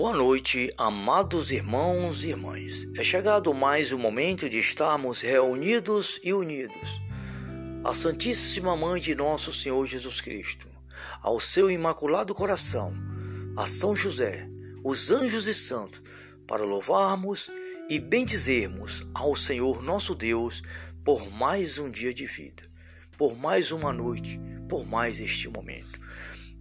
Boa noite, amados irmãos e irmãs. É chegado mais o momento de estarmos reunidos e unidos. A Santíssima Mãe de Nosso Senhor Jesus Cristo, ao seu imaculado coração, a São José, os anjos e santos, para louvarmos e bendizermos ao Senhor nosso Deus por mais um dia de vida, por mais uma noite, por mais este momento.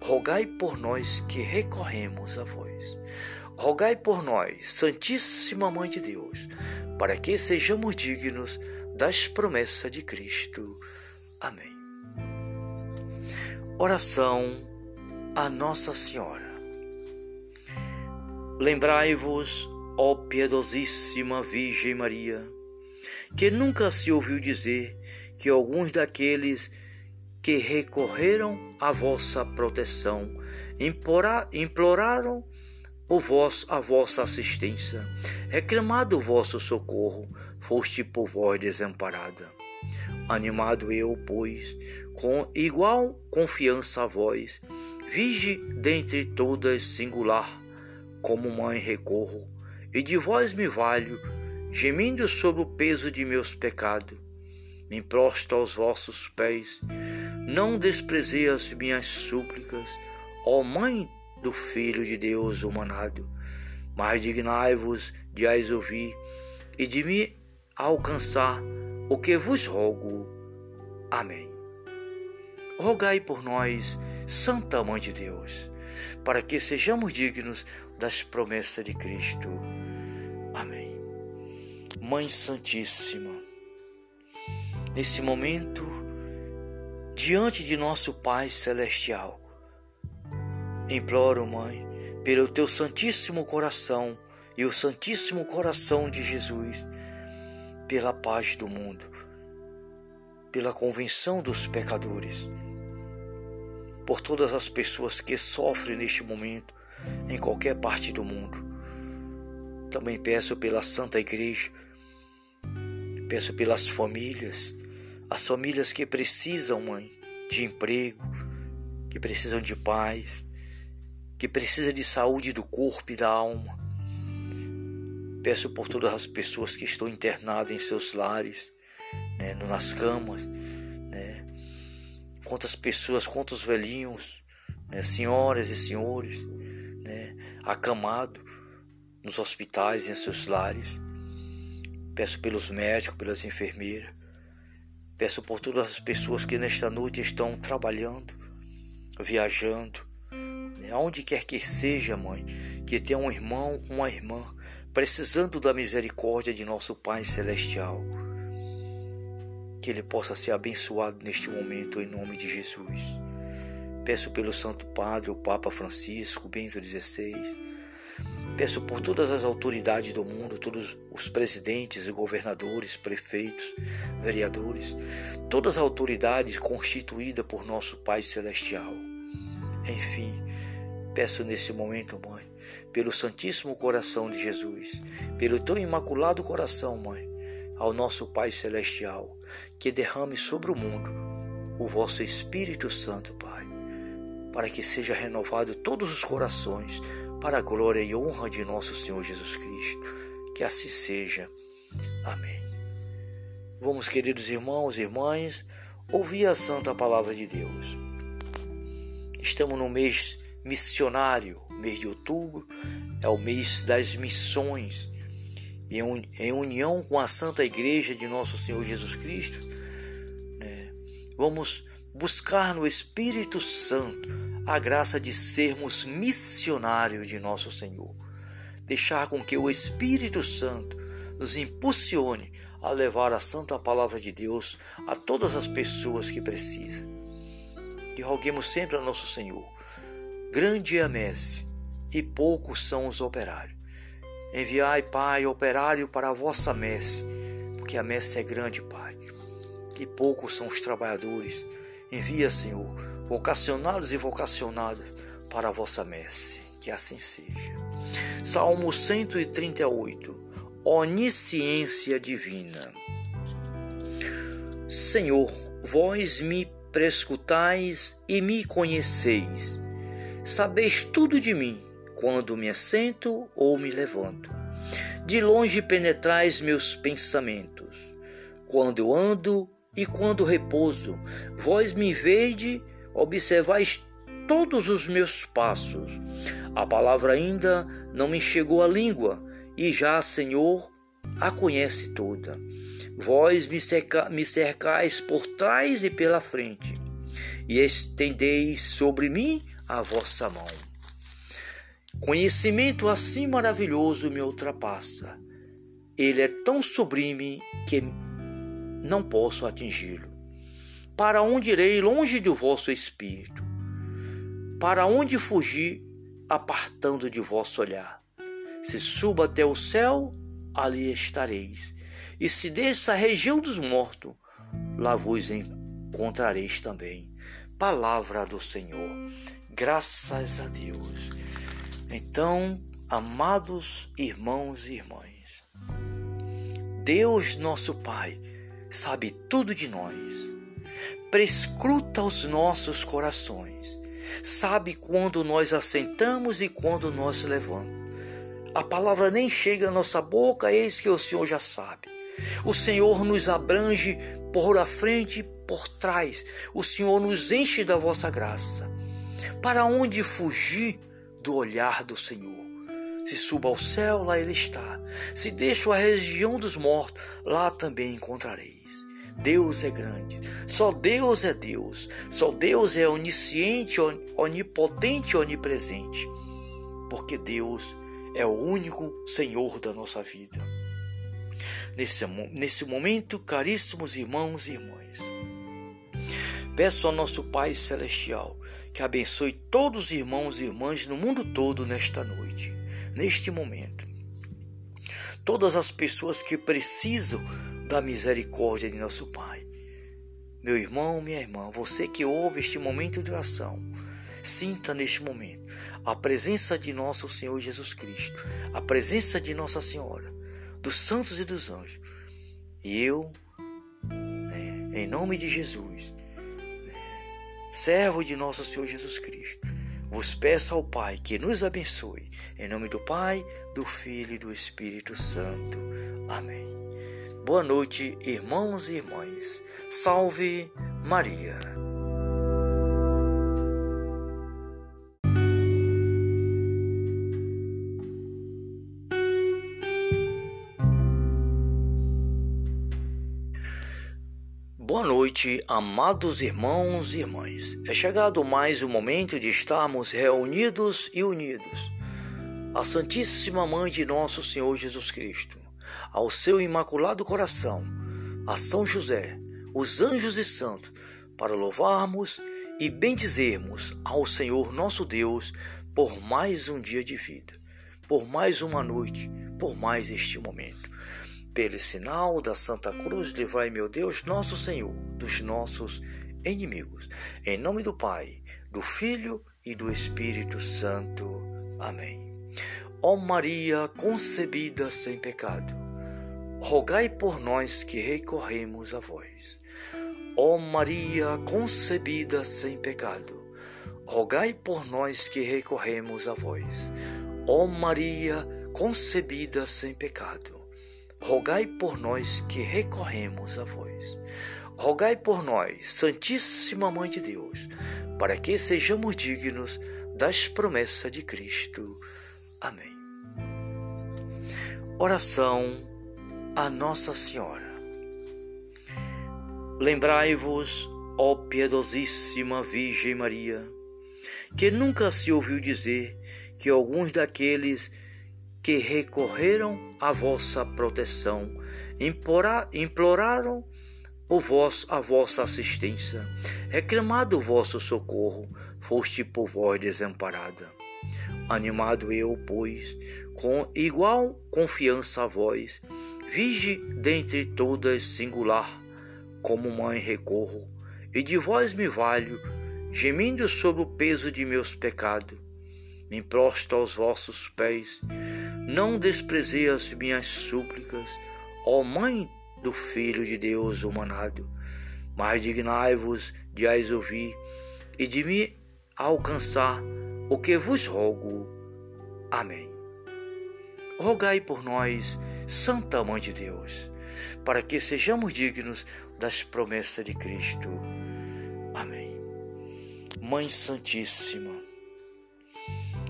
rogai por nós que recorremos a vós. Rogai por nós, Santíssima Mãe de Deus, para que sejamos dignos das promessas de Cristo. Amém. Oração a Nossa Senhora. Lembrai-vos, ó piedosíssima Virgem Maria, que nunca se ouviu dizer que alguns daqueles que recorreram à vossa proteção, imploraram o vosso, a vossa assistência, reclamado o vosso socorro, foste por vós desamparada. Animado eu, pois, com igual confiança a vós, vige dentre todas singular, como mãe recorro, e de vós me valho, gemindo sob o peso de meus pecados. Me prostro aos vossos pés, não desprezei as minhas súplicas, ó Mãe do Filho de Deus humanado, mas dignai-vos de as ouvir e de me alcançar o que vos rogo. Amém. Rogai por nós, Santa Mãe de Deus, para que sejamos dignos das promessas de Cristo. Amém. Mãe Santíssima, nesse momento, diante de nosso Pai Celestial. Imploro, Mãe, pelo teu Santíssimo Coração e o Santíssimo Coração de Jesus, pela paz do mundo, pela convenção dos pecadores, por todas as pessoas que sofrem neste momento em qualquer parte do mundo. Também peço pela Santa Igreja, peço pelas famílias, as famílias que precisam, mãe, de emprego, que precisam de paz, que precisam de saúde do corpo e da alma. Peço por todas as pessoas que estão internadas em seus lares, né, nas camas, né, quantas pessoas, quantos velhinhos, né, senhoras e senhores, né, acamados nos hospitais em seus lares. Peço pelos médicos, pelas enfermeiras, Peço por todas as pessoas que nesta noite estão trabalhando, viajando, né? onde quer que seja, mãe, que tenha um irmão, uma irmã, precisando da misericórdia de nosso Pai Celestial. Que ele possa ser abençoado neste momento, em nome de Jesus. Peço pelo Santo Padre, o Papa Francisco, Bento XVI Peço por todas as autoridades do mundo, todos os presidentes governadores, prefeitos, vereadores, todas as autoridades constituídas por nosso Pai Celestial. Enfim, peço nesse momento, Mãe, pelo Santíssimo Coração de Jesus, pelo teu imaculado coração, Mãe, ao nosso Pai Celestial, que derrame sobre o mundo o vosso Espírito Santo, Pai, para que seja renovado todos os corações para a glória e honra de nosso Senhor Jesus Cristo. Que assim seja. Amém. Vamos, queridos irmãos e irmãs, ouvir a santa palavra de Deus. Estamos no mês missionário, mês de outubro, é o mês das missões. Em união com a Santa Igreja de Nosso Senhor Jesus Cristo, né, vamos buscar no Espírito Santo a graça de sermos missionários de nosso Senhor. Deixar com que o Espírito Santo nos impulsione a levar a santa palavra de Deus a todas as pessoas que precisam. E roguemos sempre a nosso Senhor, grande é a messe, e poucos são os operários. Enviai, Pai, operário para a vossa messe, porque a messe é grande, Pai. E poucos são os trabalhadores. Envia, Senhor, vocacionados e vocacionadas para a vossa messe. Que assim seja. Salmo 138. Onisciência divina. Senhor, vós me prescutais e me conheceis. Sabeis tudo de mim, quando me assento ou me levanto. De longe penetrais meus pensamentos. Quando eu ando e quando repouso, vós me vede, observais todos os meus passos. A palavra ainda não me chegou à língua, e já, Senhor, a conhece toda. Vós me, cerca, me cercais por trás e pela frente, e estendeis sobre mim a vossa mão. Conhecimento assim maravilhoso me ultrapassa. Ele é tão sublime que não posso atingi-lo. Para onde irei longe do vosso espírito? Para onde fugir, apartando de vosso olhar? Se suba até o céu, ali estareis. E se desça a região dos mortos, lá vos encontrareis também. Palavra do Senhor. Graças a Deus. Então, amados irmãos e irmãs, Deus nosso Pai sabe tudo de nós, prescruta os nossos corações sabe quando nós assentamos e quando nós levantamos. A palavra nem chega à nossa boca, eis que o Senhor já sabe. O Senhor nos abrange por a frente e por trás. O Senhor nos enche da vossa graça. Para onde fugir do olhar do Senhor? Se suba ao céu, lá ele está. Se deixo a região dos mortos, lá também encontrareis. Deus é grande. Só Deus é Deus. Só Deus é onisciente, onipotente, onipresente. Porque Deus é o único Senhor da nossa vida. Nesse, nesse momento, caríssimos irmãos e irmãs, peço ao nosso Pai Celestial que abençoe todos os irmãos e irmãs no mundo todo nesta noite, neste momento. Todas as pessoas que precisam da misericórdia de nosso Pai. Meu irmão, minha irmã, você que ouve este momento de oração, sinta neste momento a presença de nosso Senhor Jesus Cristo, a presença de Nossa Senhora, dos santos e dos anjos. E eu, né, em nome de Jesus, né, servo de nosso Senhor Jesus Cristo, vos peço ao Pai que nos abençoe. Em nome do Pai, do Filho e do Espírito Santo. Amém. Boa noite, irmãos e irmãs. Salve Maria. Boa noite, amados irmãos e irmãs. É chegado mais o momento de estarmos reunidos e unidos. A Santíssima Mãe de Nosso Senhor Jesus Cristo ao seu imaculado coração, a São José, os anjos e santos, para louvarmos e bendizermos ao Senhor nosso Deus por mais um dia de vida, por mais uma noite, por mais este momento. Pelo sinal da Santa Cruz, livrai, meu Deus, nosso Senhor, dos nossos inimigos. Em nome do Pai, do Filho e do Espírito Santo. Amém. Ó Maria concebida sem pecado, rogai por nós que recorremos a vós. Ó Maria concebida sem pecado, rogai por nós que recorremos a vós. Ó Maria concebida sem pecado, rogai por nós que recorremos a vós. Rogai por nós, Santíssima Mãe de Deus, para que sejamos dignos das promessas de Cristo. Amém. Oração a Nossa Senhora. Lembrai-vos, ó piedosíssima Virgem Maria, que nunca se ouviu dizer que alguns daqueles que recorreram à vossa proteção imploraram o vosso, a vossa assistência, reclamado o vosso socorro, foste por vós desamparada. Animado eu, pois, com igual confiança a vós, vige dentre todas singular, como mãe recorro, e de vós me valho, gemindo sobre o peso de meus pecados. Me prosto aos vossos pés, não desprezei as minhas súplicas, ó Mãe do Filho de Deus humanado, mas dignai-vos de as ouvir e de me alcançar o que vos rogo. Amém. Rogai por nós, Santa Mãe de Deus, para que sejamos dignos das promessas de Cristo. Amém. Mãe Santíssima,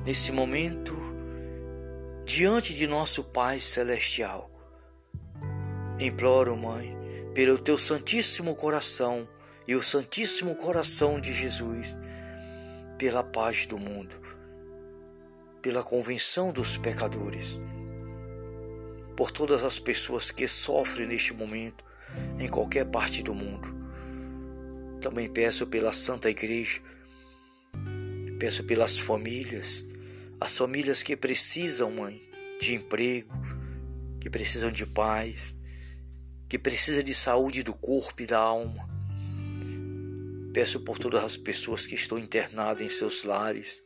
nesse momento, diante de nosso Pai Celestial, imploro, Mãe, pelo teu Santíssimo Coração e o Santíssimo Coração de Jesus, pela paz do mundo, pela convenção dos pecadores, por todas as pessoas que sofrem neste momento em qualquer parte do mundo. Também peço pela Santa Igreja, peço pelas famílias, as famílias que precisam, mãe, de emprego, que precisam de paz, que precisam de saúde do corpo e da alma. Peço por todas as pessoas que estão internadas em seus lares,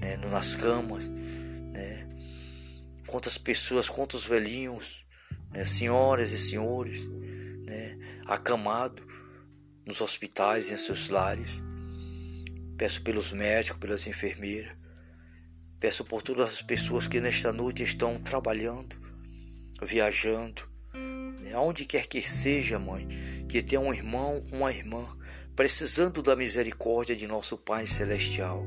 né, nas camas? Quantas pessoas, quantos velhinhos, né, senhoras e senhores, né, acamados nos hospitais e em seus lares. Peço pelos médicos, pelas enfermeiras. Peço por todas as pessoas que nesta noite estão trabalhando, viajando, né, aonde quer que seja, mãe, que tenha um irmão, uma irmã precisando da misericórdia de nosso Pai Celestial.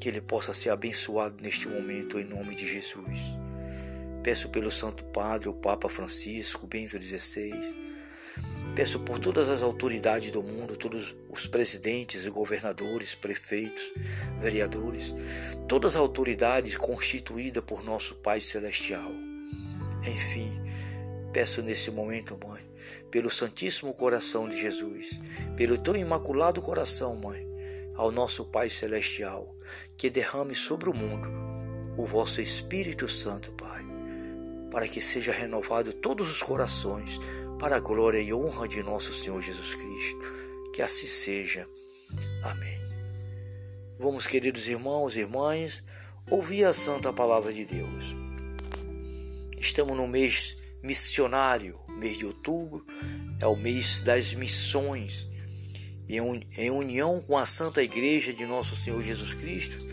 Que ele possa ser abençoado neste momento, em nome de Jesus. Peço pelo Santo Padre, o Papa Francisco, Bento XVI. Peço por todas as autoridades do mundo, todos os presidentes governadores, prefeitos, vereadores, todas as autoridades constituídas por nosso Pai Celestial. Enfim, peço nesse momento, Mãe, pelo Santíssimo Coração de Jesus, pelo teu imaculado coração, Mãe, ao nosso Pai Celestial, que derrame sobre o mundo o vosso Espírito Santo, Pai, para que seja renovado todos os corações, para a glória e honra de nosso Senhor Jesus Cristo. Que assim seja. Amém. Vamos, queridos irmãos e irmãs, ouvir a santa palavra de Deus. Estamos no mês missionário, mês de outubro, é o mês das missões. Em união com a Santa Igreja de Nosso Senhor Jesus Cristo,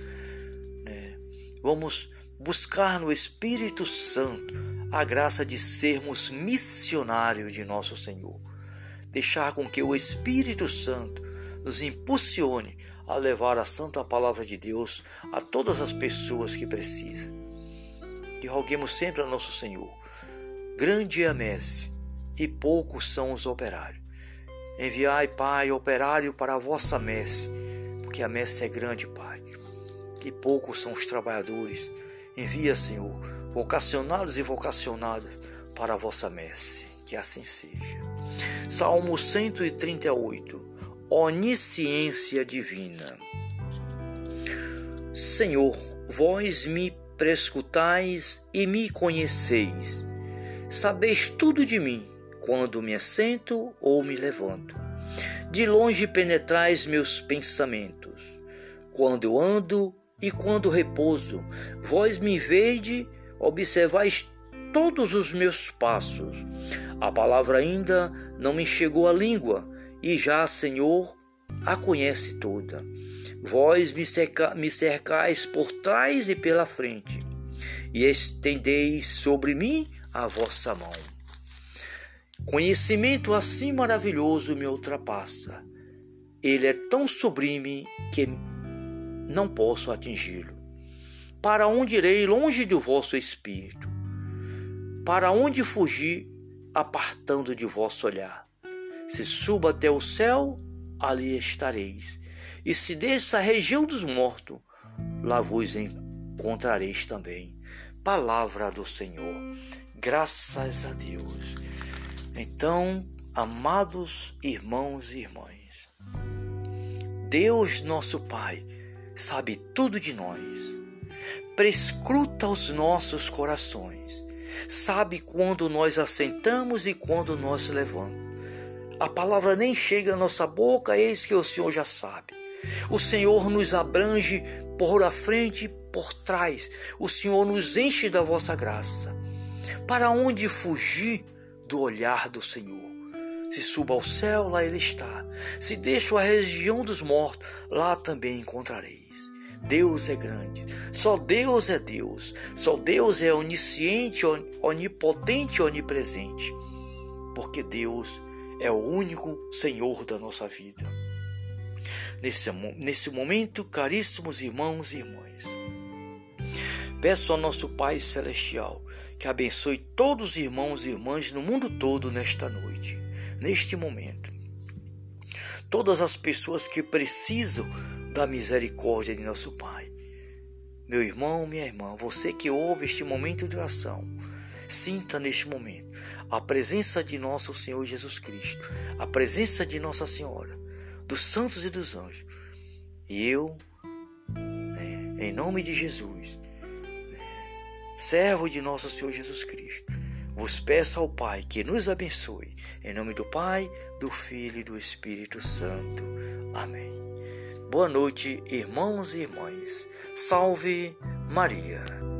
né, vamos buscar no Espírito Santo a graça de sermos missionários de Nosso Senhor. Deixar com que o Espírito Santo nos impulsione a levar a Santa Palavra de Deus a todas as pessoas que precisam. E roguemos sempre a Nosso Senhor Grande é a messe, e poucos são os operários. Enviai, Pai, operário para a vossa messe, porque a messe é grande, Pai. E poucos são os trabalhadores. Envia, Senhor, vocacionados e vocacionadas para a vossa messe. Que assim seja. Salmo 138. Onisciência divina. Senhor, vós me prescutais e me conheceis. Sabeis tudo de mim, quando me assento ou me levanto. De longe penetrais meus pensamentos. Quando eu ando e quando repouso, vós me vede, observais todos os meus passos. A palavra ainda não me chegou à língua, e já, Senhor, a conhece toda. Vós me, cerca, me cercais por trás e pela frente, e estendeis sobre mim a vossa mão. Conhecimento assim maravilhoso me ultrapassa. Ele é tão sublime que não posso atingi-lo. Para onde irei longe do vosso espírito? Para onde fugir, apartando de vosso olhar? Se suba até o céu, ali estareis. E se desça a região dos mortos, lá vos encontrareis também. Palavra do Senhor. Graças a Deus. Então, amados irmãos e irmãs, Deus nosso Pai sabe tudo de nós. Prescruta os nossos corações. Sabe quando nós assentamos e quando nós levantamos. A palavra nem chega à nossa boca, eis que o Senhor já sabe. O Senhor nos abrange por a frente e por trás. O Senhor nos enche da vossa graça. Para onde fugir do olhar do Senhor? Se suba ao céu, lá ele está. Se deixo a região dos mortos, lá também encontrareis. Deus é grande, só Deus é Deus, só Deus é onisciente, onipotente, onipresente, porque Deus é o único Senhor da nossa vida. Nesse, nesse momento, caríssimos irmãos e irmãs, peço ao nosso Pai Celestial que abençoe todos os irmãos e irmãs no mundo todo nesta noite, neste momento. Todas as pessoas que precisam da misericórdia de nosso Pai. Meu irmão, minha irmã, você que ouve este momento de oração, sinta neste momento a presença de nosso Senhor Jesus Cristo, a presença de Nossa Senhora, dos santos e dos anjos. E eu, né, em nome de Jesus, servo de nosso Senhor Jesus Cristo, vos peço ao Pai que nos abençoe. Em nome do Pai, do Filho e do Espírito Santo. Amém. Boa noite, irmãos e irmãs. Salve Maria.